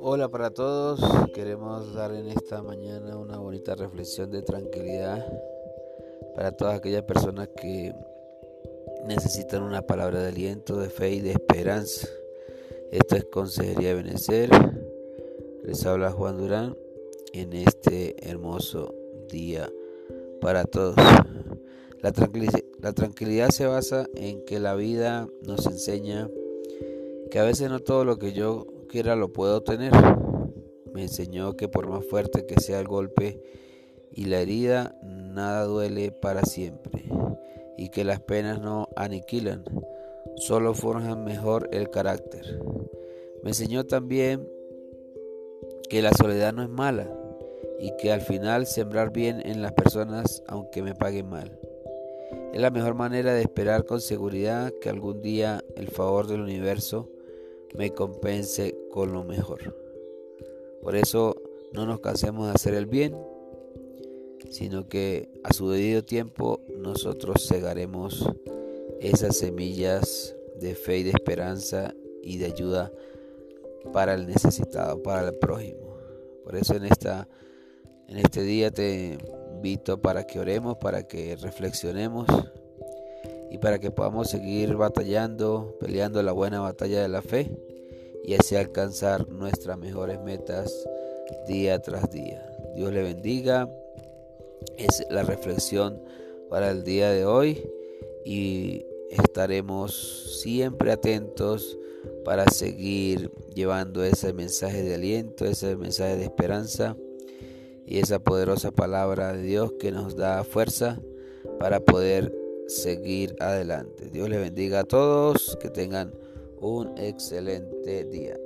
Hola para todos, queremos dar en esta mañana una bonita reflexión de tranquilidad para todas aquellas personas que necesitan una palabra de aliento, de fe y de esperanza. Esto es Consejería de Benecer. Les habla Juan Durán en este hermoso día para todos. La tranquilidad, se basa en que la vida nos enseña que a veces no todo lo que yo lo puedo tener. Me enseñó que por más fuerte que sea el golpe y la herida, nada duele para siempre y que las penas no aniquilan, solo forjan mejor el carácter. Me enseñó también que la soledad no es mala y que al final sembrar bien en las personas aunque me paguen mal. Es la mejor manera de esperar con seguridad que algún día el favor del universo me compense con lo mejor. Por eso no nos cansemos de hacer el bien, sino que a su debido tiempo nosotros segaremos esas semillas de fe y de esperanza y de ayuda para el necesitado, para el prójimo. Por eso en esta en este día te invito para que oremos, para que reflexionemos y para que podamos seguir batallando, peleando la buena batalla de la fe y así alcanzar nuestras mejores metas día tras día. Dios le bendiga. Es la reflexión para el día de hoy y estaremos siempre atentos para seguir llevando ese mensaje de aliento, ese mensaje de esperanza y esa poderosa palabra de Dios que nos da fuerza para poder seguir adelante. Dios le bendiga a todos, que tengan un excelente día.